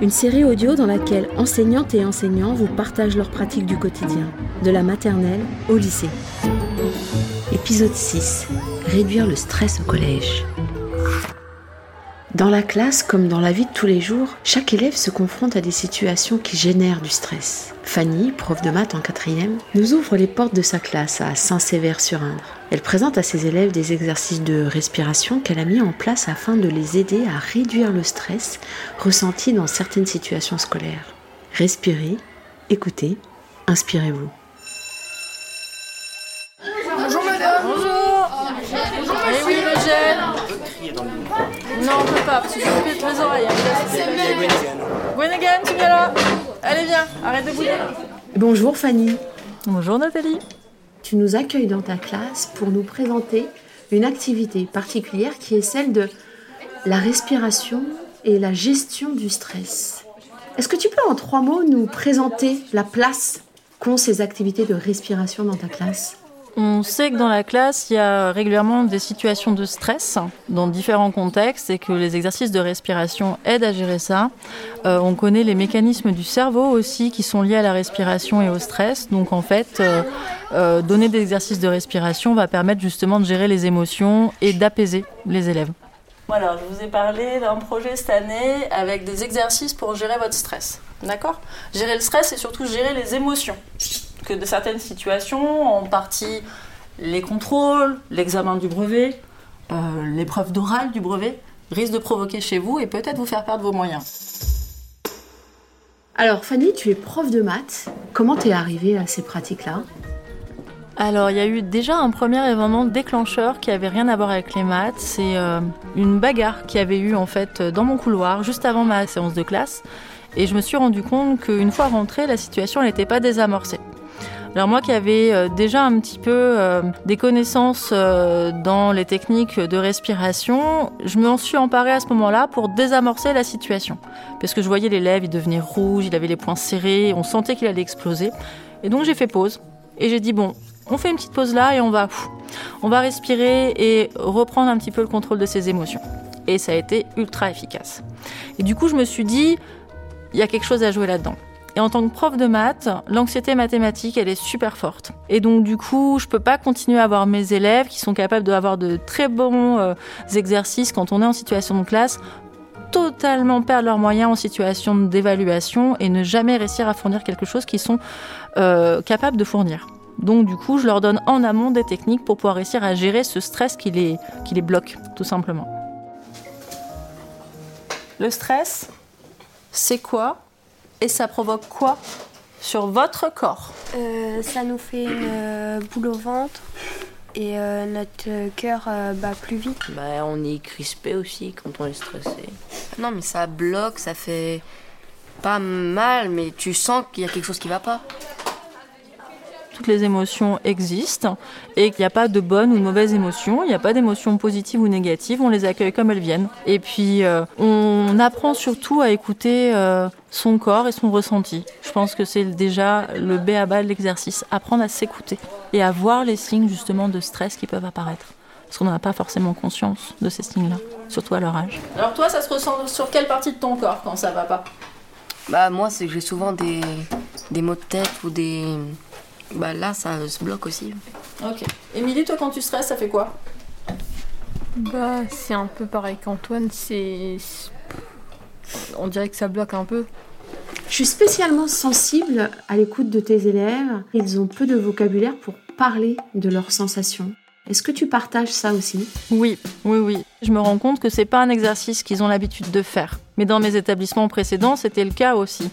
Une série audio dans laquelle enseignantes et enseignants vous partagent leurs pratiques du quotidien, de la maternelle au lycée. Épisode 6. Réduire le stress au collège. Dans la classe, comme dans la vie de tous les jours, chaque élève se confronte à des situations qui génèrent du stress. Fanny, prof de maths en quatrième, nous ouvre les portes de sa classe à Saint-Sévère-sur-Indre. Elle présente à ses élèves des exercices de respiration qu'elle a mis en place afin de les aider à réduire le stress ressenti dans certaines situations scolaires. Respirez, écoutez, inspirez-vous. Bonjour madame Bonjour Bonjour Eh oui, le gel Non, on peut pas, parce que je me pète les oreilles. Gwennegan, tu viens là Allez, viens, arrête de bouger. Bonjour Fanny, Bonjour Nathalie. tu nous accueilles dans ta classe pour nous présenter une activité particulière qui est celle de la respiration et la gestion du stress. Est-ce que tu peux en trois mots nous présenter la place qu'ont ces activités de respiration dans ta classe? On sait que dans la classe, il y a régulièrement des situations de stress dans différents contextes et que les exercices de respiration aident à gérer ça. Euh, on connaît les mécanismes du cerveau aussi qui sont liés à la respiration et au stress. Donc en fait, euh, euh, donner des exercices de respiration va permettre justement de gérer les émotions et d'apaiser les élèves. Voilà, je vous ai parlé d'un projet cette année avec des exercices pour gérer votre stress. D'accord? Gérer le stress et surtout gérer les émotions. Que de certaines situations, en partie les contrôles, l'examen du brevet, euh, l'épreuve d'oral du brevet, risquent de provoquer chez vous et peut-être vous faire perdre vos moyens. Alors Fanny, tu es prof de maths. Comment t'es arrivée à ces pratiques-là? Alors, il y a eu déjà un premier événement déclencheur qui avait rien à voir avec les maths. C'est euh, une bagarre qui avait eu en fait dans mon couloir juste avant ma séance de classe. Et je me suis rendu compte qu'une fois rentrée, la situation n'était pas désamorcée. Alors moi qui avais euh, déjà un petit peu euh, des connaissances euh, dans les techniques de respiration, je m'en suis emparée à ce moment-là pour désamorcer la situation. Parce que je voyais l'élève, il devenait rouge, il avait les poings serrés, on sentait qu'il allait exploser. Et donc j'ai fait pause. Et j'ai dit, bon, on fait une petite pause là et on va, on va respirer et reprendre un petit peu le contrôle de ses émotions. Et ça a été ultra efficace. Et du coup, je me suis dit, il y a quelque chose à jouer là-dedans. Et en tant que prof de maths, l'anxiété mathématique, elle est super forte. Et donc du coup, je peux pas continuer à avoir mes élèves qui sont capables d'avoir de très bons euh, exercices quand on est en situation de classe, totalement perdre leurs moyens en situation d'évaluation et ne jamais réussir à fournir quelque chose qu'ils sont euh, capables de fournir. Donc du coup, je leur donne en amont des techniques pour pouvoir réussir à gérer ce stress qui les, qui les bloque, tout simplement. Le stress, c'est quoi? Et ça provoque quoi sur votre corps Euh, ça nous fait une euh, boule au ventre et euh, notre cœur euh, bat plus vite. Bah, on est crispé aussi quand on est stressé. Non, mais ça bloque, ça fait pas mal, mais tu sens qu'il y a quelque chose qui va pas. Toutes les émotions existent et qu'il n'y a pas de bonnes ou de mauvaises émotions, il n'y a pas d'émotions positives ou négatives, on les accueille comme elles viennent. Et puis euh, on apprend surtout à écouter euh, son corps et son ressenti. Je pense que c'est déjà le B à bas de l'exercice, apprendre à s'écouter et à voir les signes justement de stress qui peuvent apparaître. Parce qu'on n'a pas forcément conscience de ces signes-là, surtout à leur âge. Alors toi, ça se ressent sur quelle partie de ton corps quand ça va pas? Bah, moi, c'est que j'ai souvent des, des maux de tête ou des. Bah, là, ça se bloque aussi. Ok. Émilie, toi quand tu stresses, ça fait quoi? Bah, c'est un peu pareil qu'Antoine, c'est. On dirait que ça bloque un peu. Je suis spécialement sensible à l'écoute de tes élèves. Ils ont peu de vocabulaire pour parler de leurs sensations. Est-ce que tu partages ça aussi? Oui, oui, oui. Je me rends compte que c'est pas un exercice qu'ils ont l'habitude de faire. Mais dans mes établissements précédents, c'était le cas aussi.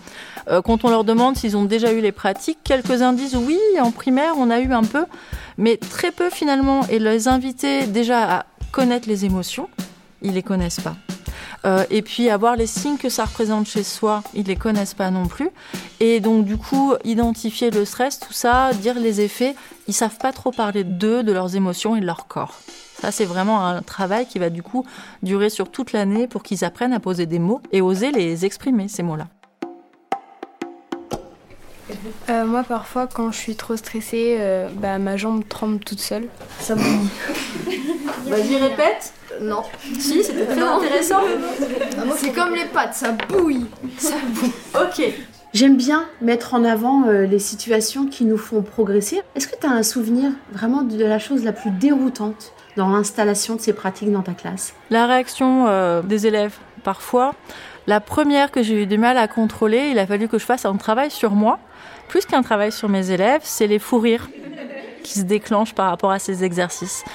Euh, quand on leur demande s'ils ont déjà eu les pratiques, quelques-uns disent oui, en primaire, on a eu un peu, mais très peu finalement. Et les inviter déjà à connaître les émotions, ils les connaissent pas. Euh, et puis avoir les signes que ça représente chez soi, ils les connaissent pas non plus. Et donc du coup, identifier le stress, tout ça, dire les effets, ils savent pas trop parler d'eux, de leurs émotions et de leur corps. Ça, c'est vraiment un travail qui va du coup durer sur toute l'année pour qu'ils apprennent à poser des mots et oser les exprimer, ces mots-là. Euh, moi, parfois, quand je suis trop stressée, euh, bah, ma jambe tremble toute seule. Ça. Vas-y, répète. Non. Si, c'était très intéressant. C'est comme les pattes, ça bouille. Ça bouille. Ok. J'aime bien mettre en avant euh, les situations qui nous font progresser. Est-ce que tu as un souvenir vraiment de la chose la plus déroutante dans l'installation de ces pratiques dans ta classe? La réaction euh, des élèves, parfois. La première que j'ai eu du mal à contrôler, il a fallu que je fasse un travail sur moi, plus qu'un travail sur mes élèves, c'est les fous rires qui se déclenchent par rapport à ces exercices.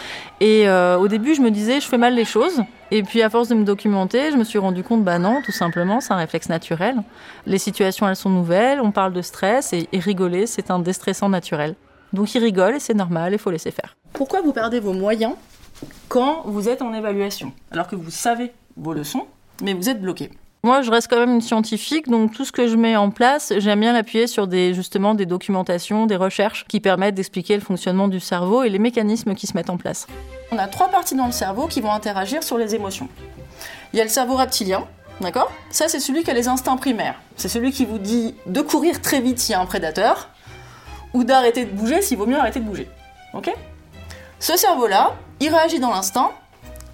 Et euh, au début, je me disais, je fais mal les choses. Et puis, à force de me documenter, je me suis rendu compte, bah non, tout simplement, c'est un réflexe naturel. Les situations, elles sont nouvelles, on parle de stress, et, rigoler, c'est un déstressant naturel. Donc, ils rigolent, et c'est normal, il faut laisser faire. Pourquoi vous perdez vos moyens quand vous êtes en évaluation Alors que vous savez vos leçons, mais vous êtes bloqué? Moi, je reste quand même une scientifique, donc tout ce que je mets en place, j'aime bien l'appuyer sur des, justement des documentations, des recherches qui permettent d'expliquer le fonctionnement du cerveau et les mécanismes qui se mettent en place. On a trois parties dans le cerveau qui vont interagir sur les émotions. Il y a le cerveau reptilien, d'accord? Ça, c'est celui qui a les instincts primaires. C'est celui qui vous dit de courir très vite s'il y a un prédateur, ou d'arrêter de bouger s'il vaut mieux arrêter de bouger. Ok? Ce cerveau-là, il réagit dans l'instant.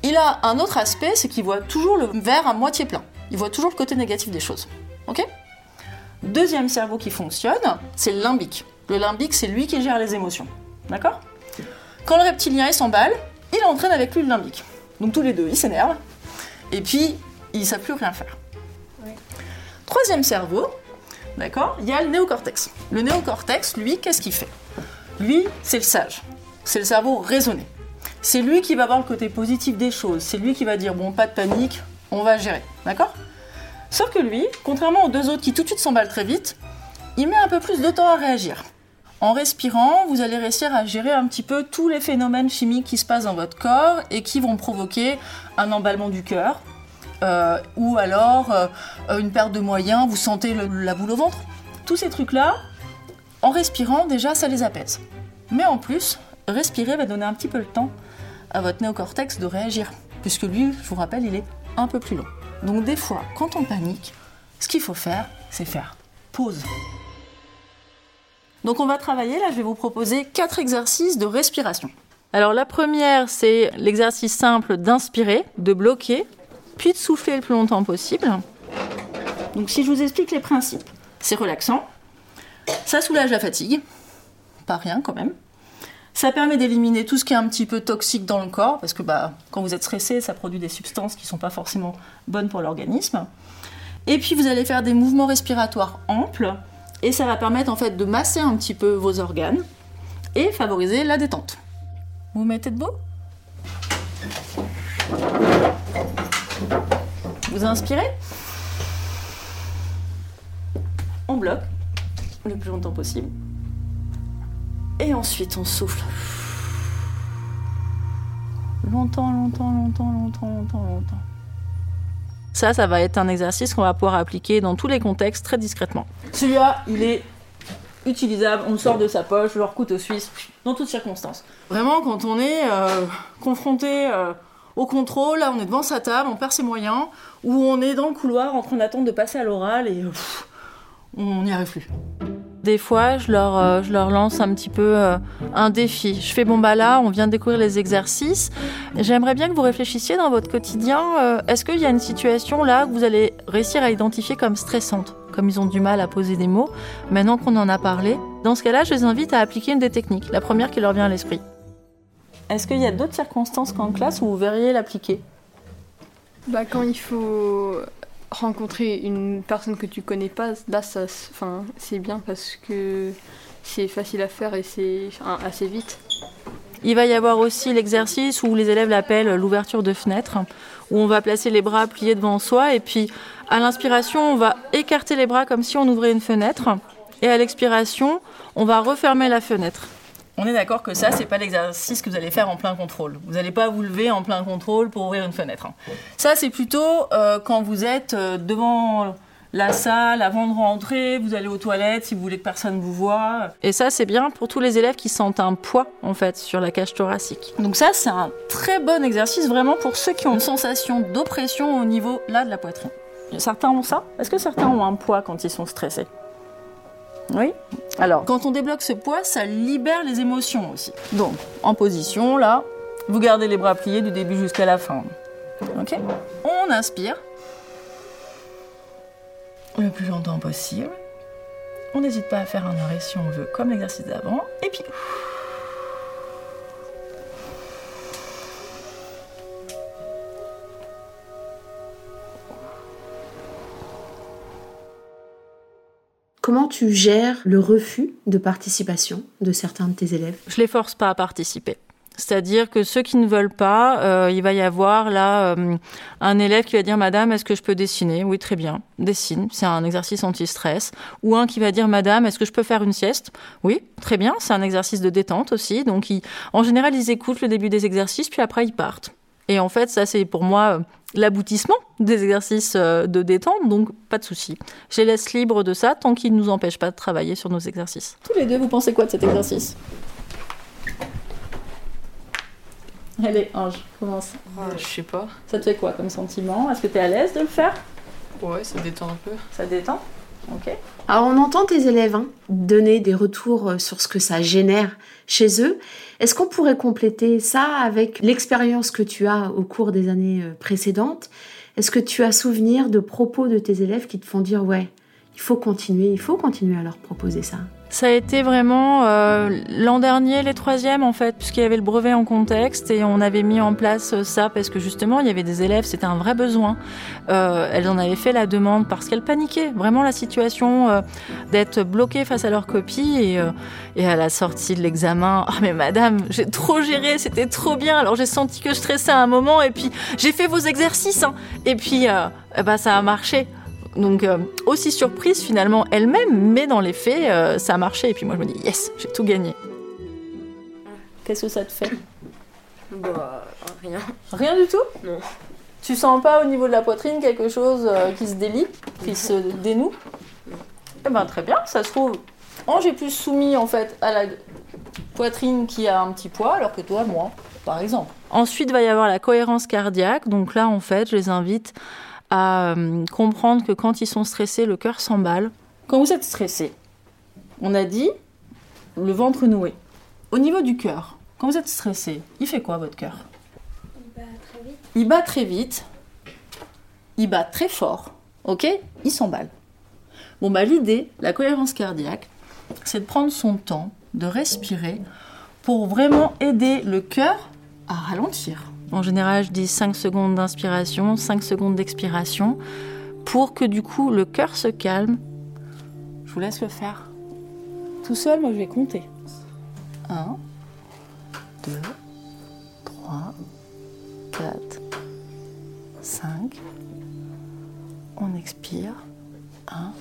Il a un autre aspect, c'est qu'il voit toujours le verre à moitié plein. Il voit toujours le côté négatif des choses. Ok? Deuxième cerveau qui fonctionne, c'est le limbique. Le limbique, c'est lui qui gère les émotions. D'accord? Quand le reptilien il s'emballe, il entraîne avec lui le limbique. Donc tous les deux, ils s'énervent. Et puis, ils ne savent plus rien faire. Troisième cerveau, d'accord? Il y a le néocortex. Le néocortex, lui, qu'est-ce qu'il fait? Lui, c'est le sage. C'est le cerveau raisonné. C'est lui qui va voir le côté positif des choses. C'est lui qui va dire bon, pas de panique, on va gérer, d'accord? Sauf que lui, contrairement aux deux autres qui tout de suite s'emballent très vite, il met un peu plus de temps à réagir. En respirant, vous allez réussir à gérer un petit peu tous les phénomènes chimiques qui se passent dans votre corps et qui vont provoquer un emballement du cœur, euh, ou alors euh, une perte de moyens, vous sentez la boule au ventre. Tous ces trucs-là, en respirant, déjà, ça les apaise. Mais en plus, respirer va donner un petit peu le temps à votre néocortex de réagir, puisque lui, je vous rappelle, il est un peu plus long. Donc des fois, quand on panique, ce qu'il faut faire, c'est faire pause. Donc on va travailler, là je vais vous proposer quatre exercices de respiration. Alors la première, c'est l'exercice simple d'inspirer, de bloquer, puis de souffler le plus longtemps possible. Donc si je vous explique les principes, c'est relaxant, ça soulage la fatigue, pas rien quand même. Ça permet d'éliminer tout ce qui est un petit peu toxique dans le corps, parce que bah, quand vous êtes stressé, ça produit des substances qui ne sont pas forcément bonnes pour l'organisme. Et puis vous allez faire des mouvements respiratoires amples, et ça va permettre en fait de masser un petit peu vos organes et favoriser la détente. Vous vous mettez debout? Vous inspirez? On bloque le plus longtemps possible. Et ensuite, on souffle. Longtemps, longtemps, longtemps, longtemps, longtemps, longtemps. Ça, ça va être un exercice qu'on va pouvoir appliquer dans tous les contextes très discrètement. Celui-là, il est utilisable, on le sort de sa poche, leur couteau suisse, dans toutes circonstances. Vraiment, quand on est euh, confronté euh, au contrôle, là, on est devant sa table, on perd ses moyens, ou on est dans le couloir en train d'attendre de passer à l'oral et on n'y arrive plus. Des fois, je leur, euh, je leur lance un petit peu euh, un défi. Je fais bon bah là, on vient de découvrir les exercices. J'aimerais bien que vous réfléchissiez dans votre quotidien. euh, Est-ce qu'il y a une situation là que vous allez réussir à identifier comme stressante, comme ils ont du mal à poser des mots Maintenant qu'on en a parlé, dans ce cas-là, je les invite à appliquer une des techniques, la première qui leur vient à l'esprit. Est-ce qu'il y a d'autres circonstances qu'en classe où vous verriez l'appliquer? Bah, quand il faut rencontrer une personne que tu connais pas, là, ça, enfin, c'est bien parce que c'est facile à faire et c'est assez vite. Il va y avoir aussi l'exercice où les élèves l'appellent l'ouverture de fenêtre, où on va placer les bras pliés devant soi et puis à l'inspiration, on va écarter les bras comme si on ouvrait une fenêtre et à l'expiration, on va refermer la fenêtre. On est d'accord que ça, c'est pas l'exercice que vous allez faire en plein contrôle. Vous n'allez pas vous lever en plein contrôle pour ouvrir une fenêtre. hein. Ça, c'est plutôt euh, quand vous êtes euh, devant la salle, avant de rentrer, vous allez aux toilettes si vous voulez que personne vous voit. Et ça, c'est bien pour tous les élèves qui sentent un poids, en fait, sur la cage thoracique. Donc ça, c'est un très bon exercice vraiment pour ceux qui ont une sensation d'oppression au niveau, là, de la poitrine. Certains ont ça? Est-ce que certains ont un poids quand ils sont stressés? Oui. Alors, quand on débloque ce poids, ça libère les émotions aussi. Donc, en position, là, vous gardez les bras pliés du début jusqu'à la fin. Ok On inspire. Le plus longtemps possible. On n'hésite pas à faire un arrêt si on veut, comme l'exercice d'avant. Et puis. Comment tu gères le refus de participation de certains de tes élèves? Je les force pas à participer. C'est-à-dire que ceux qui ne veulent pas, euh, il va y avoir là euh, un élève qui va dire Madame, est-ce que je peux dessiner? Oui, très bien, dessine. C'est un exercice anti-stress. Ou un qui va dire Madame, est-ce que je peux faire une sieste? Oui, très bien. C'est un exercice de détente aussi. Donc, en général, ils écoutent le début des exercices, puis après ils partent. Et en fait, ça c'est pour moi euh, l'aboutissement des exercices euh, de détente, donc pas de souci. Je les laisse libres de ça tant qu'ils ne nous empêchent pas de travailler sur nos exercices. Tous les deux, vous pensez quoi de cet exercice? Allez, Ange, commence. je sais pas. Ça te fait quoi comme sentiment? Est-ce que tu es à l'aise de le faire? Ouais, ça détend un peu. Ça détend? Alors on entend tes élèves hein, donner des retours euh, sur ce que ça génère chez eux. Est-ce qu'on pourrait compléter ça avec l'expérience que tu as au cours des années euh, précédentes? Est-ce que tu as souvenir de propos de tes élèves qui te font dire ouais, il faut continuer, il faut continuer à leur proposer ça? Ça a été vraiment euh, l'an dernier, les troisièmes en fait, puisqu'il y avait le brevet en contexte et on avait mis en place euh, ça parce que justement il y avait des élèves, c'était un vrai besoin. Euh, elles en avaient fait la demande parce qu'elles paniquaient vraiment la situation euh, d'être bloquées face à leur copie et, euh, et à la sortie de l'examen, ah mais madame, j'ai trop géré, c'était trop bien. Alors j'ai senti que je stressais à un moment et puis j'ai fait vos exercices hein. et puis ben, ça a marché. Donc euh, aussi surprise finalement elle-même, mais dans les faits, euh, ça a marché. Et puis moi je me dis yes, j'ai tout gagné. Qu'est-ce que ça te fait? Bah, rien. Rien du tout? Non. Tu sens pas au niveau de la poitrine quelque chose euh, qui se délie, qui se dénoue? Eh ben très bien, ça se trouve. Ange est plus soumis en fait à la poitrine qui a un petit poids, alors que toi, moi, par exemple. Ensuite, va y avoir la cohérence cardiaque. Donc là, en fait, je les invite à euh, comprendre que quand ils sont stressés, le cœur s'emballe. Quand vous êtes stressé, on a dit le ventre noué. Au niveau du cœur, quand vous êtes stressé, il fait quoi votre cœur? Très vite. il bat très vite, il bat très fort, ok? Il s'emballe. Bon, bah l'idée, la cohérence cardiaque, c'est de prendre son temps, de respirer, pour vraiment aider le cœur à ralentir. En général, je dis 5 secondes d'inspiration, 5 secondes d'expiration, pour que du coup le cœur se calme. Je vous laisse le faire. Tout seul, moi je vais compter. 1, 2, 3, 4, 5. On expire. 1,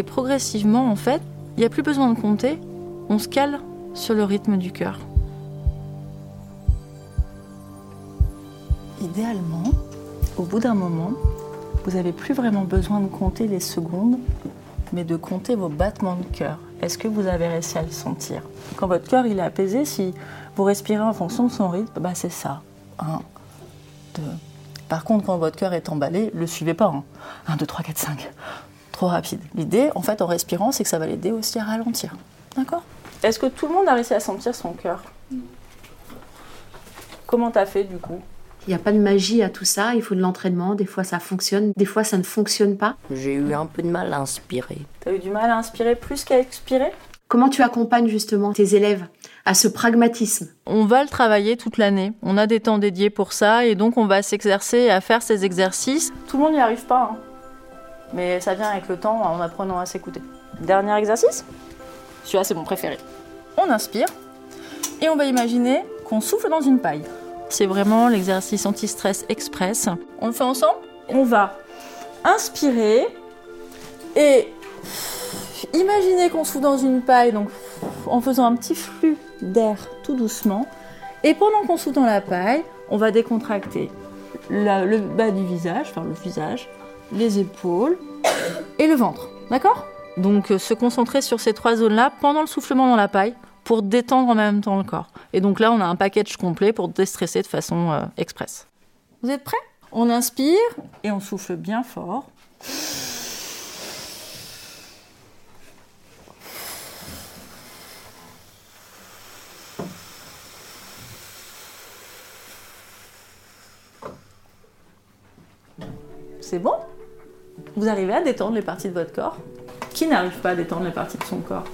Et progressivement, en fait, il n'y a plus besoin de compter. On se cale sur le rythme du cœur. Idéalement, au bout d'un moment, vous n'avez plus vraiment besoin de compter les secondes, mais de compter vos battements de cœur. Est-ce que vous avez réussi à le sentir? Quand votre cœur est apaisé, si vous respirez en fonction de son rythme, bah c'est ça. 1, 2. Par contre, quand votre cœur est emballé, le suivez pas. 1, 2, 3, 4, 5. Trop rapide. L'idée, en fait, en respirant, c'est que ça va l'aider aussi à ralentir. D'accord? Est-ce que tout le monde a réussi à sentir son cœur? Comment t'as fait du coup? Il n'y a pas de magie à tout ça, il faut de l'entraînement, des fois ça fonctionne, des fois ça ne fonctionne pas. J'ai eu un peu de mal à inspirer. T'as eu du mal à inspirer plus qu'à expirer? Comment tu accompagnes justement tes élèves à ce pragmatisme? On va le travailler toute l'année. On a des temps dédiés pour ça et donc on va s'exercer à faire ces exercices. Tout le monde n'y arrive pas, hein. Mais ça vient avec le temps en apprenant à s'écouter. Dernier exercice? Celui-là, c'est mon préféré. On inspire et on va imaginer qu'on souffle dans une paille. c'est vraiment l'exercice anti-stress express. On le fait ensemble? On va inspirer et imaginer qu'on se fout dans une paille, donc en faisant un petit flux d'air tout doucement. Et pendant qu'on souffle dans la paille, on va décontracter le bas du visage, enfin le visage, les épaules et le ventre. D'accord? Donc euh, se concentrer sur ces trois zones-là pendant le soufflement dans la paille pour détendre en même temps le corps. Et donc là, on a un package complet pour déstresser de façon euh, express. Vous êtes prêts? On inspire et on souffle bien fort. C'est bon? Vous arrivez à détendre les parties de votre corps Qui n'arrive pas à détendre les parties de son corps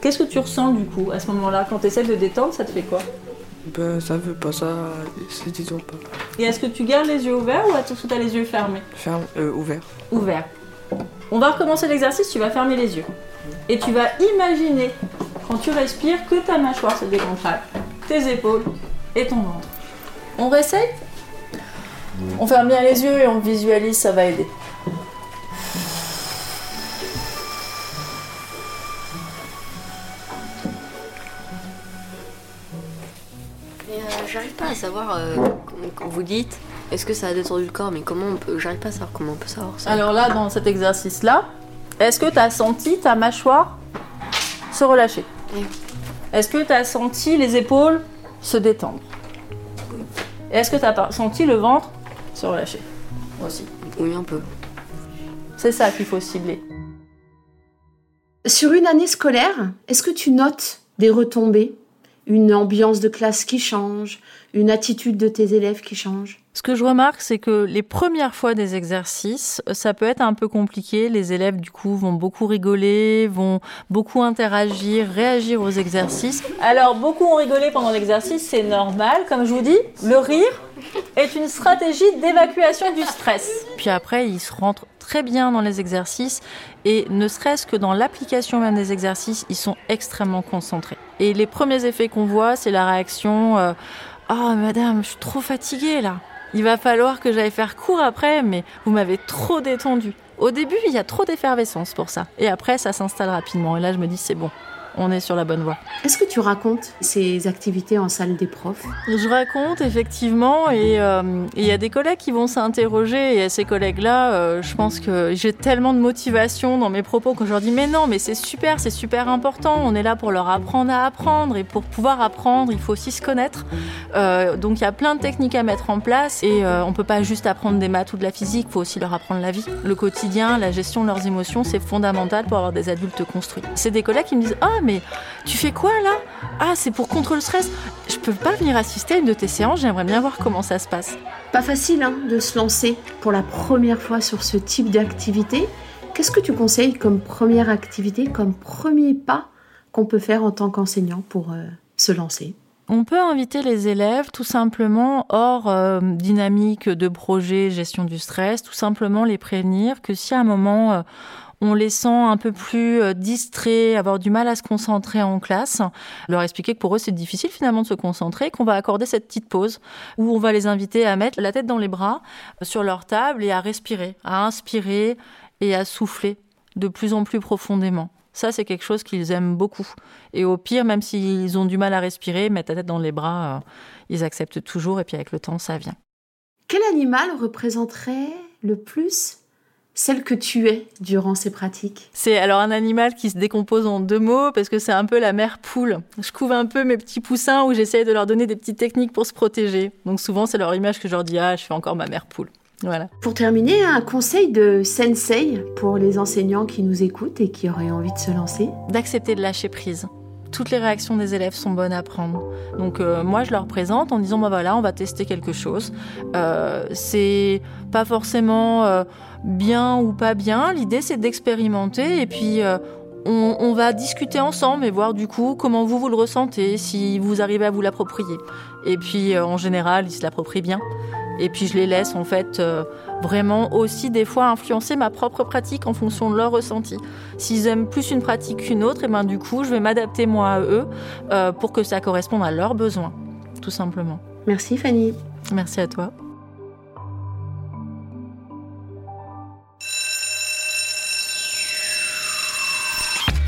Qu'est-ce que tu ressens du coup à ce moment-là Quand tu essaies de détendre, ça te fait quoi Ben ça veut pas, ça se détend pas. Et est-ce que tu gardes les yeux ouverts ou est-ce que tu as les yeux fermés Ferme, euh, ouvert. Ouvert. On va recommencer l'exercice, tu vas fermer les yeux. Et tu vas imaginer, quand tu respires, que ta mâchoire se décontracte, tes épaules et ton ventre. On réessaye On ferme bien les yeux et on visualise, ça va aider. Mais euh, j'arrive pas à savoir euh, quand vous dites est-ce que ça a détendu le corps, mais comment on peut. J'arrive pas à savoir comment on peut savoir ça. Alors là, dans cet exercice-là, est-ce que tu as senti ta mâchoire se relâcher? Oui. Est-ce que tu as senti les épaules se détendre? Et est-ce que tu as senti le ventre se relâcher aussi Oui, un peu. C'est ça qu'il faut cibler. Sur une année scolaire, est-ce que tu notes des retombées? Une ambiance de classe qui change Une attitude de tes élèves qui change? Ce que je remarque, c'est que les premières fois des exercices, ça peut être un peu compliqué. Les élèves, du coup, vont beaucoup rigoler, vont beaucoup interagir, réagir aux exercices. Alors, beaucoup ont rigolé pendant l'exercice, c'est normal. Comme je vous dis, le rire est une stratégie d'évacuation du stress. Puis après, ils se rentrent très bien dans les exercices et ne serait-ce que dans l'application même des exercices, ils sont extrêmement concentrés. Et les premiers effets qu'on voit, c'est la réaction euh, Oh madame, je suis trop fatiguée là. Il va falloir que j'aille faire cours après, mais vous m'avez trop détendu. Au début, il y a trop d'effervescence pour ça. Et après, ça s'installe rapidement. Et là, je me dis, c'est bon, on est sur la bonne voie. Est-ce que tu racontes ces activités en salle des profs? Je raconte effectivement et euh, il y a des collègues qui vont s'interroger et à ces collègues-là, euh, je pense que j'ai tellement de motivation dans mes propos que je leur dis mais non mais c'est super, c'est super important, on est là pour leur apprendre à apprendre et pour pouvoir apprendre il faut aussi se connaître. Euh, donc il y a plein de techniques à mettre en place et on peut pas juste apprendre des maths ou de la physique, il faut aussi leur apprendre la vie. Le quotidien, la gestion de leurs émotions, c'est fondamental pour avoir des adultes construits. C'est des collègues qui me disent ah mais tu fais quoi là? Ah, c'est pour contre le stress. Je peux pas venir assister à une de tes séances, j'aimerais bien voir comment ça se passe. Pas facile hein, de se lancer pour la première fois sur ce type d'activité. Qu'est-ce que tu conseilles comme première activité, comme premier pas qu'on peut faire en tant qu'enseignant pour euh, se lancer? On peut inviter les élèves tout simplement hors euh, dynamique de projet gestion du stress, tout simplement les prévenir que si à un moment euh, on les sent un peu plus euh, distraits, avoir du mal à se concentrer en classe, leur expliquer que pour eux c'est difficile finalement de se concentrer, qu'on va accorder cette petite pause où on va les inviter à mettre la tête dans les bras sur leur table et à respirer, à inspirer et à souffler de plus en plus profondément. Ça, c'est quelque chose qu'ils aiment beaucoup. Et au pire, même s'ils ont du mal à respirer, mettre la tête dans les bras, euh, ils acceptent toujours et puis avec le temps, ça vient. Quel animal représenterait le plus celle que tu es durant ces pratiques C'est alors un animal qui se décompose en deux mots parce que c'est un peu la mère poule. Je couvre un peu mes petits poussins où j'essaie de leur donner des petites techniques pour se protéger. Donc souvent c'est leur image que je leur dis ah je fais encore ma mère poule. Voilà. Pour terminer, un conseil de sensei pour les enseignants qui nous écoutent et qui auraient envie de se lancer D'accepter de lâcher prise toutes les réactions des élèves sont bonnes à prendre. Donc euh, moi je leur présente en disant bah voilà on va tester quelque chose. Euh, c'est pas forcément euh, bien ou pas bien. L'idée c'est d'expérimenter et puis on, on, va discuter ensemble et voir du coup comment vous vous le ressentez, si vous arrivez à vous l'approprier. Et puis en général ils se l'approprient bien. Et puis je les laisse en fait euh, vraiment aussi des fois influencer ma propre pratique en fonction de leur ressenti. S'ils aiment plus une pratique qu'une autre, et ben du coup je vais m'adapter moi à eux euh, pour que ça corresponde à leurs besoins, tout simplement. Merci Fanny. Merci à toi.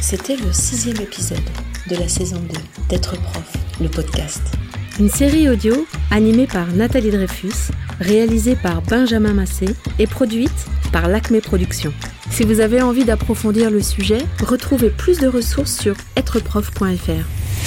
C'était le sixième épisode de la saison 2 d'être prof, le podcast. Une série audio animée par Nathalie Dreyfus, réalisée par Benjamin Massé et produite par l'Acme Productions. Si vous avez envie d'approfondir le sujet, retrouvez plus de ressources sur êtreprof.fr.